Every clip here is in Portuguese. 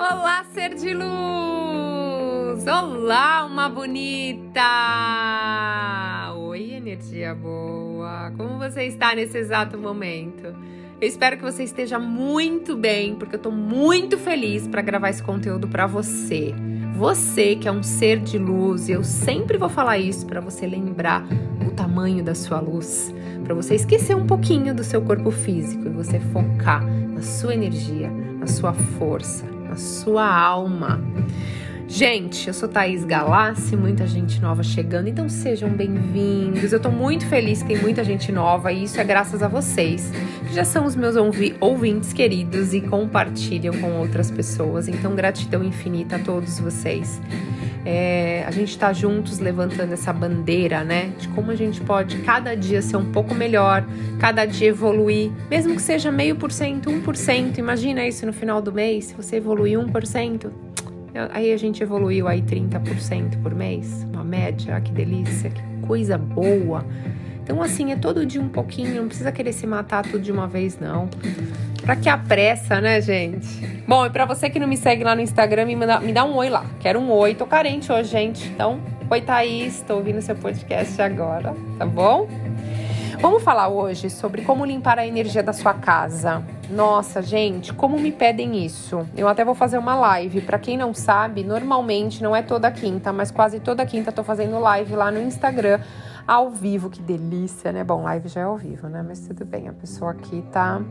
Olá, ser de luz! Olá, uma bonita! Oi, energia boa! Como você está nesse exato momento? Eu espero que você esteja muito bem, porque eu tô muito feliz para gravar esse conteúdo para você. Você que é um ser de luz, eu sempre vou falar isso para você lembrar o tamanho da sua luz, para você esquecer um pouquinho do seu corpo físico e você focar na sua energia, na sua força a sua alma. Gente, eu sou Thaís Galassi, muita gente nova chegando, então sejam bem-vindos. Eu tô muito feliz que tem muita gente nova e isso é graças a vocês, que já são os meus ouvintes queridos e compartilham com outras pessoas. Então, gratidão infinita a todos vocês. É, a gente está juntos levantando essa bandeira, né? De como a gente pode cada dia ser um pouco melhor, cada dia evoluir, mesmo que seja meio por cento, um por cento. Imagina isso no final do mês, se você evoluir um por cento. Aí a gente evoluiu aí 30% por mês, uma média, que delícia, que coisa boa. Então, assim, é todo dia um pouquinho, não precisa querer se matar tudo de uma vez, não. Pra que a pressa, né, gente? Bom, e pra você que não me segue lá no Instagram, me, manda, me dá um oi lá. Quero um oi. Tô carente hoje, gente. Então, oi, Thaís. Tô ouvindo seu podcast agora, tá bom? Vamos falar hoje sobre como limpar a energia da sua casa. Nossa, gente, como me pedem isso? Eu até vou fazer uma live. Para quem não sabe, normalmente não é toda quinta, mas quase toda quinta tô fazendo live lá no Instagram ao vivo. Que delícia, né? Bom, live já é ao vivo, né? Mas tudo bem, a pessoa aqui tá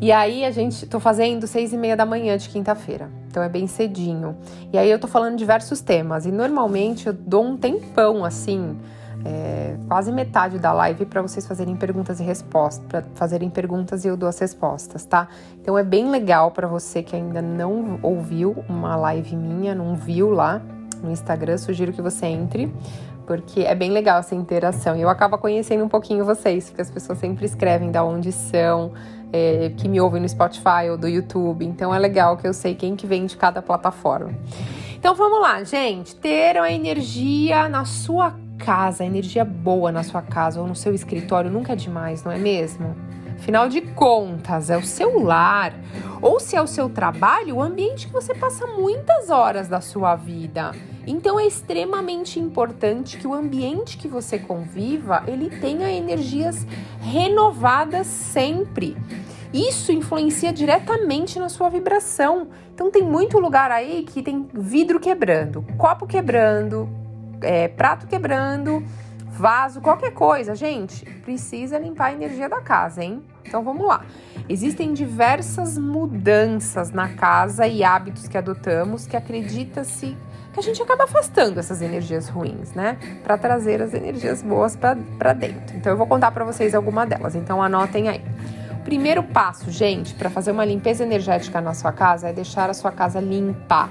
e aí a gente tô fazendo seis e meia da manhã de quinta-feira, então é bem cedinho. E aí eu tô falando diversos temas e normalmente eu dou um tempão assim, é, quase metade da live para vocês fazerem perguntas e respostas, para fazerem perguntas e eu dou as respostas, tá? Então é bem legal para você que ainda não ouviu uma live minha, não viu lá no Instagram, sugiro que você entre porque é bem legal essa interação. E eu acabo conhecendo um pouquinho vocês, porque as pessoas sempre escrevem da onde são, é, que me ouvem no Spotify ou do YouTube. Então é legal que eu sei quem que vem de cada plataforma. Então vamos lá, gente. Ter a energia na sua casa, energia boa na sua casa ou no seu escritório nunca é demais, não é mesmo? Afinal de contas, é o seu lar, ou se é o seu trabalho, o ambiente que você passa muitas horas da sua vida. Então é extremamente importante que o ambiente que você conviva, ele tenha energias renovadas sempre. Isso influencia diretamente na sua vibração. Então tem muito lugar aí que tem vidro quebrando, copo quebrando, é, prato quebrando, vaso, qualquer coisa. Gente, precisa limpar a energia da casa, hein? Então vamos lá. Existem diversas mudanças na casa e hábitos que adotamos que acredita-se que a gente acaba afastando essas energias ruins, né? Para trazer as energias boas para dentro. Então eu vou contar para vocês alguma delas. Então anotem aí. Primeiro passo, gente, para fazer uma limpeza energética na sua casa é deixar a sua casa limpa.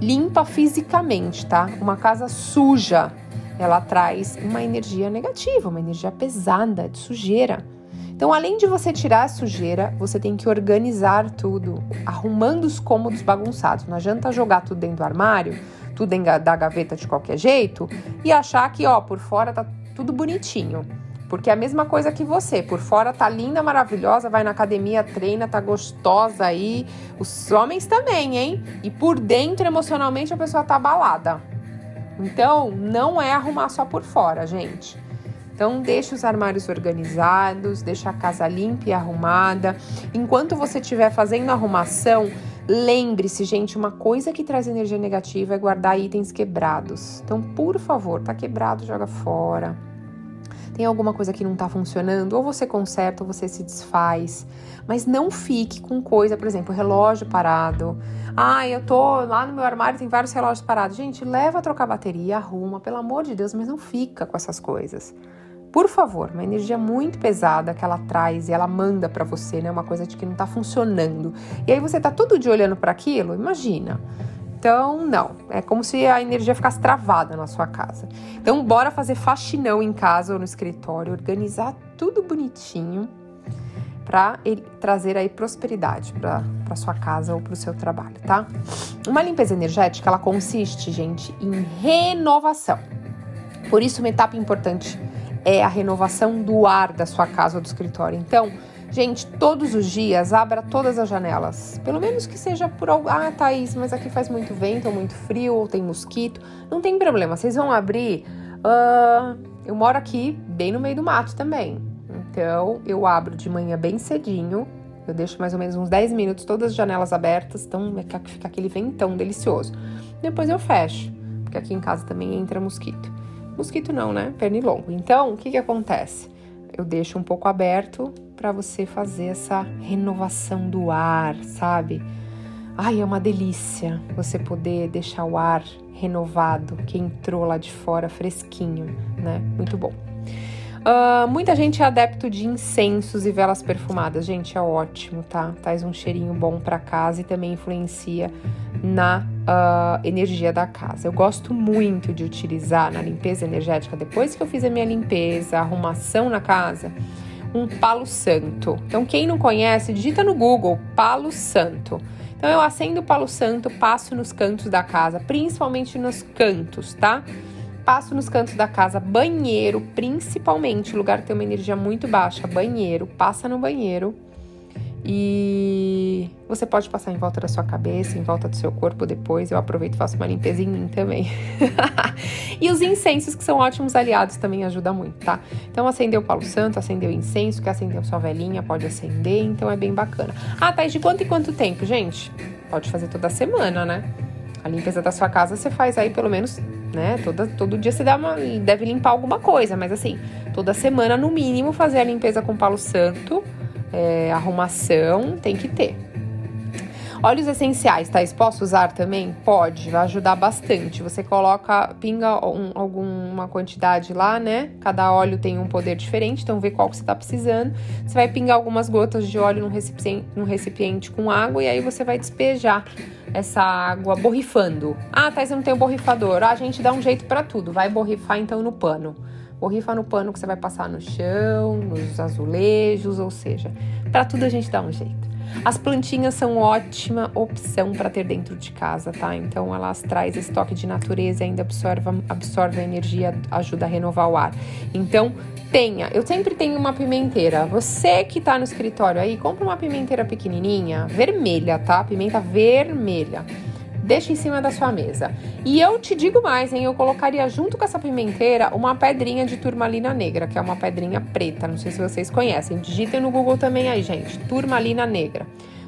Limpa fisicamente, tá? Uma casa suja, ela traz uma energia negativa, uma energia pesada, de sujeira. Então, além de você tirar a sujeira, você tem que organizar tudo, arrumando os cômodos bagunçados. Não adianta jogar tudo dentro do armário tudo da gaveta de qualquer jeito e achar que, ó, por fora tá tudo bonitinho. Porque é a mesma coisa que você, por fora tá linda, maravilhosa, vai na academia, treina, tá gostosa aí. Os homens também, hein? E por dentro, emocionalmente, a pessoa tá abalada. Então, não é arrumar só por fora, gente. Então, deixe os armários organizados, deixa a casa limpa e arrumada. Enquanto você estiver fazendo arrumação, Lembre-se, gente, uma coisa que traz energia negativa é guardar itens quebrados. Então, por favor, tá quebrado, joga fora. Tem alguma coisa que não tá funcionando, ou você conserta ou você se desfaz. Mas não fique com coisa, por exemplo, relógio parado. Ah, eu tô lá no meu armário, tem vários relógios parados. Gente, leva a trocar bateria, arruma, pelo amor de Deus, mas não fica com essas coisas. Por favor, uma energia muito pesada que ela traz e ela manda para você, né? Uma coisa de que não tá funcionando. E aí você tá todo dia olhando para aquilo, imagina. Então, não. É como se a energia ficasse travada na sua casa. Então, bora fazer faxinão em casa ou no escritório, organizar tudo bonitinho para trazer aí prosperidade para sua casa ou para o seu trabalho, tá? Uma limpeza energética, ela consiste, gente, em renovação. Por isso, uma etapa importante é a renovação do ar da sua casa ou do escritório. Então, Gente, todos os dias abra todas as janelas. Pelo menos que seja por algo. Ah, Thaís, mas aqui faz muito vento, ou muito frio, ou tem mosquito. Não tem problema, vocês vão abrir. Uh, eu moro aqui bem no meio do mato também. Então eu abro de manhã bem cedinho. Eu deixo mais ou menos uns 10 minutos todas as janelas abertas, então fica aquele ventão delicioso. Depois eu fecho, porque aqui em casa também entra mosquito. Mosquito não, né? Pernilongo. Então, o que que acontece? Eu deixo um pouco aberto para você fazer essa renovação do ar, sabe? Ai, é uma delícia você poder deixar o ar renovado, que entrou lá de fora fresquinho, né? Muito bom. Uh, muita gente é adepto de incensos e velas perfumadas. Gente, é ótimo, tá? Traz um cheirinho bom para casa e também influencia na uh, energia da casa. Eu gosto muito de utilizar na limpeza energética, depois que eu fiz a minha limpeza, a arrumação na casa, um palo santo. Então, quem não conhece, digita no Google palo santo. Então, eu acendo o palo santo, passo nos cantos da casa, principalmente nos cantos, tá? Passo nos cantos da casa, banheiro, principalmente, lugar que tem uma energia muito baixa, banheiro, passa no banheiro. E você pode passar em volta da sua cabeça, em volta do seu corpo depois. Eu aproveito e faço uma limpeza em mim também. e os incensos, que são ótimos aliados, também ajudam muito, tá? Então, acender o Palo Santo, acender o incenso, quer acender sua velhinha, pode acender, então é bem bacana. Ah, tá, e de quanto em quanto tempo, gente? Pode fazer toda semana, né? A limpeza da sua casa você faz aí pelo menos né? Toda, todo dia você dá uma, deve limpar alguma coisa, mas assim, toda semana, no mínimo, fazer a limpeza com palo santo, é, arrumação, tem que ter. Óleos essenciais, tá? Posso usar também? Pode, vai ajudar bastante. Você coloca, pinga um, alguma quantidade lá, né? Cada óleo tem um poder diferente, então vê qual que você tá precisando. Você vai pingar algumas gotas de óleo num recipiente, num recipiente com água e aí você vai despejar essa água borrifando. Ah, tá, você não tem o borrifador. Ah, a gente dá um jeito para tudo. Vai borrifar então no pano. Borrifa no pano que você vai passar no chão, nos azulejos, ou seja, para tudo a gente dá um jeito. As plantinhas são ótima opção para ter dentro de casa, tá? Então elas traz esse toque de natureza e ainda absorve, absorve a energia, ajuda a renovar o ar. Então tenha, eu sempre tenho uma pimenteira. Você que tá no escritório aí, compra uma pimenteira pequenininha, vermelha, tá? Pimenta vermelha deixa em cima da sua mesa. E eu te digo mais, hein? Eu colocaria junto com essa pimenteira uma pedrinha de turmalina negra, que é uma pedrinha preta. Não sei se vocês conhecem. Digitem no Google também aí, gente. Turmalina negra.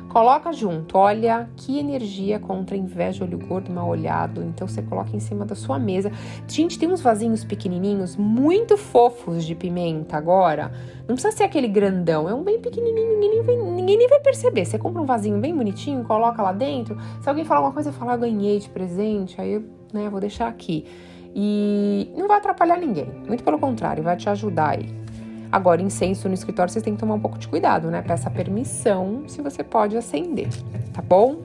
Coloca junto, olha que energia contra inveja, olho gordo, mal olhado. Então você coloca em cima da sua mesa. Gente, tem uns vasinhos pequenininhos, muito fofos de pimenta agora. Não precisa ser aquele grandão, é um bem pequenininho, ninguém nem vai, ninguém nem vai perceber. Você compra um vasinho bem bonitinho, coloca lá dentro. Se alguém falar uma coisa, fala, ah, ganhei de presente, aí eu né, vou deixar aqui. E não vai atrapalhar ninguém, muito pelo contrário, vai te ajudar aí. Agora, incenso no escritório, vocês têm que tomar um pouco de cuidado, né? Peça permissão se você pode acender, tá bom?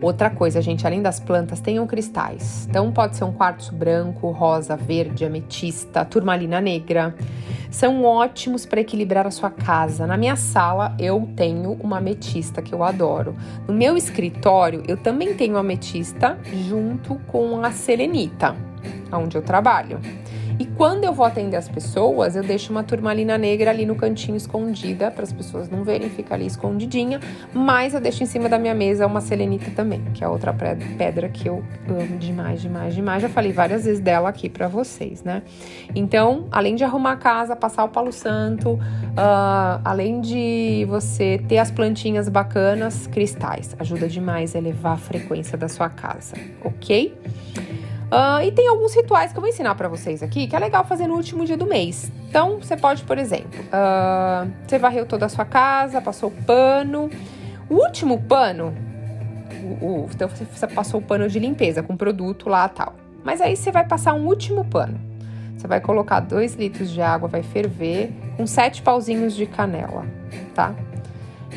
Outra coisa, gente, além das plantas, tenham cristais. Então, pode ser um quartzo branco, rosa, verde, ametista, turmalina negra. São ótimos para equilibrar a sua casa. Na minha sala, eu tenho uma ametista que eu adoro. No meu escritório, eu também tenho ametista junto com a selenita, onde eu trabalho. E quando eu vou atender as pessoas, eu deixo uma turmalina negra ali no cantinho escondida, para as pessoas não verem, fica ali escondidinha. Mas eu deixo em cima da minha mesa uma selenita também, que é outra pedra que eu amo demais, demais, demais. Já falei várias vezes dela aqui para vocês, né? Então, além de arrumar a casa, passar o palo santo, uh, além de você ter as plantinhas bacanas, cristais. Ajuda demais a elevar a frequência da sua casa, ok? Uh, e tem alguns rituais que eu vou ensinar para vocês aqui que é legal fazer no último dia do mês. Então, você pode, por exemplo, uh, você varreu toda a sua casa, passou pano. O último pano, o, o, então você passou o pano de limpeza com produto lá tal. Mas aí você vai passar um último pano. Você vai colocar 2 litros de água, vai ferver, com sete pauzinhos de canela, tá?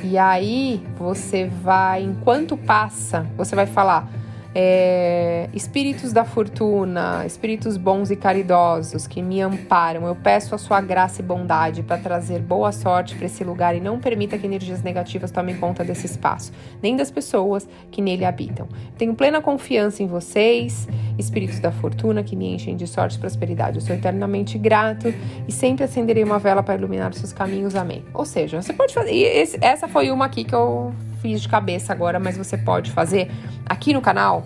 E aí você vai, enquanto passa, você vai falar é, espíritos da fortuna, espíritos bons e caridosos que me amparam, eu peço a sua graça e bondade para trazer boa sorte para esse lugar e não permita que energias negativas tomem conta desse espaço, nem das pessoas que nele habitam. Tenho plena confiança em vocês, espíritos da fortuna que me enchem de sorte e prosperidade. Eu sou eternamente grato e sempre acenderei uma vela para iluminar os seus caminhos. Amém. Ou seja, você pode fazer. Esse, essa foi uma aqui que eu fiz de cabeça agora, mas você pode fazer aqui no canal.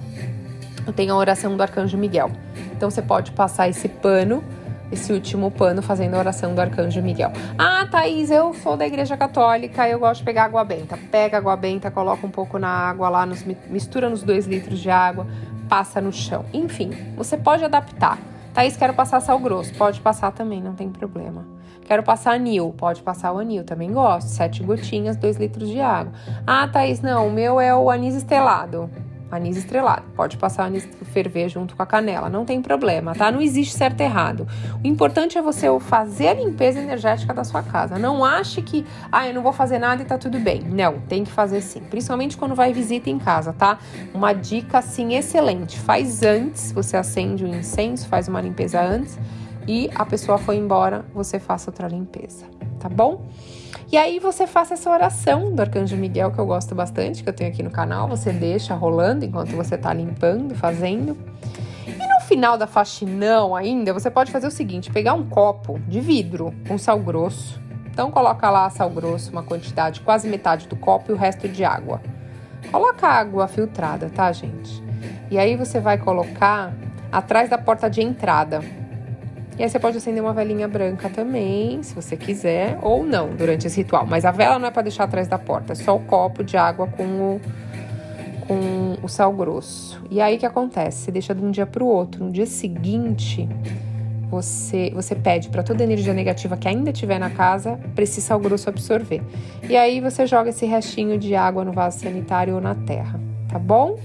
Eu tenho a oração do Arcanjo Miguel. Então você pode passar esse pano, esse último pano, fazendo a oração do Arcanjo Miguel. Ah, Thaís, eu sou da Igreja Católica, eu gosto de pegar água benta. Pega água benta, coloca um pouco na água lá, mistura nos dois litros de água, passa no chão. Enfim, você pode adaptar. Thaís, quero passar sal grosso. Pode passar também, não tem problema. Quero passar anil. Pode passar o anil, também gosto. Sete gotinhas, dois litros de água. Ah, Thaís, não, o meu é o anis estelado anis estrelado. Pode passar anis ferver junto com a canela, não tem problema, tá? Não existe certo e errado. O importante é você fazer a limpeza energética da sua casa. Não ache que, ah, eu não vou fazer nada e tá tudo bem. Não, tem que fazer sim. Principalmente quando vai visita em casa, tá? Uma dica assim excelente. Faz antes, você acende o incenso, faz uma limpeza antes e a pessoa foi embora, você faça outra limpeza, tá bom? E aí você faça essa oração do Arcanjo Miguel, que eu gosto bastante, que eu tenho aqui no canal. Você deixa rolando enquanto você está limpando, fazendo. E no final da faxinão ainda, você pode fazer o seguinte: pegar um copo de vidro com sal grosso. Então coloca lá sal grosso, uma quantidade, quase metade do copo e o resto de água. Coloca água filtrada, tá, gente? E aí você vai colocar atrás da porta de entrada e aí você pode acender uma velinha branca também, se você quiser, ou não, durante esse ritual. Mas a vela não é para deixar atrás da porta, é só o copo de água com o, com o sal grosso. E aí o que acontece? Você deixa de um dia para o outro. No dia seguinte, você, você pede para toda energia negativa que ainda tiver na casa, para esse sal grosso absorver. E aí você joga esse restinho de água no vaso sanitário ou na terra, tá bom?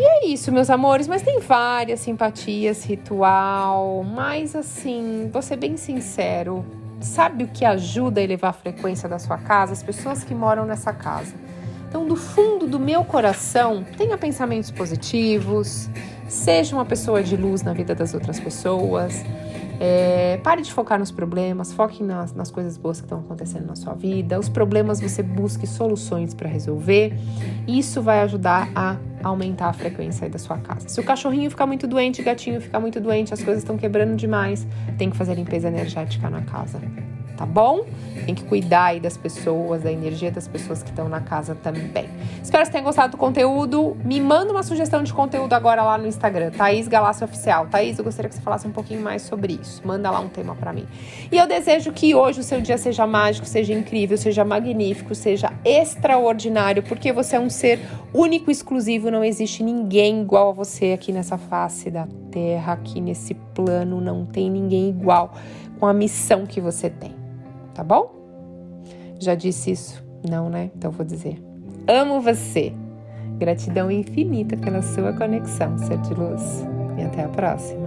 E é isso, meus amores, mas tem várias simpatias, ritual, mas assim, vou ser bem sincero, sabe o que ajuda a elevar a frequência da sua casa? As pessoas que moram nessa casa. Então, do fundo do meu coração, tenha pensamentos positivos, seja uma pessoa de luz na vida das outras pessoas. É, pare de focar nos problemas, foque nas, nas coisas boas que estão acontecendo na sua vida. Os problemas você busque soluções para resolver. Isso vai ajudar a aumentar a frequência da sua casa. Se o cachorrinho ficar muito doente, o gatinho ficar muito doente, as coisas estão quebrando demais, tem que fazer limpeza energética na casa tá bom? Tem que cuidar aí das pessoas, da energia das pessoas que estão na casa também. Espero que você tenha gostado do conteúdo. Me manda uma sugestão de conteúdo agora lá no Instagram, Thaís Galácio Oficial. Thaís, eu gostaria que você falasse um pouquinho mais sobre isso. Manda lá um tema para mim. E eu desejo que hoje o seu dia seja mágico, seja incrível, seja magnífico, seja extraordinário, porque você é um ser único, exclusivo, não existe ninguém igual a você aqui nessa face da terra, aqui nesse plano, não tem ninguém igual com a missão que você tem tá bom? Já disse isso? Não, né? Então vou dizer. Amo você. Gratidão infinita pela sua conexão, ser de luz. E até a próxima.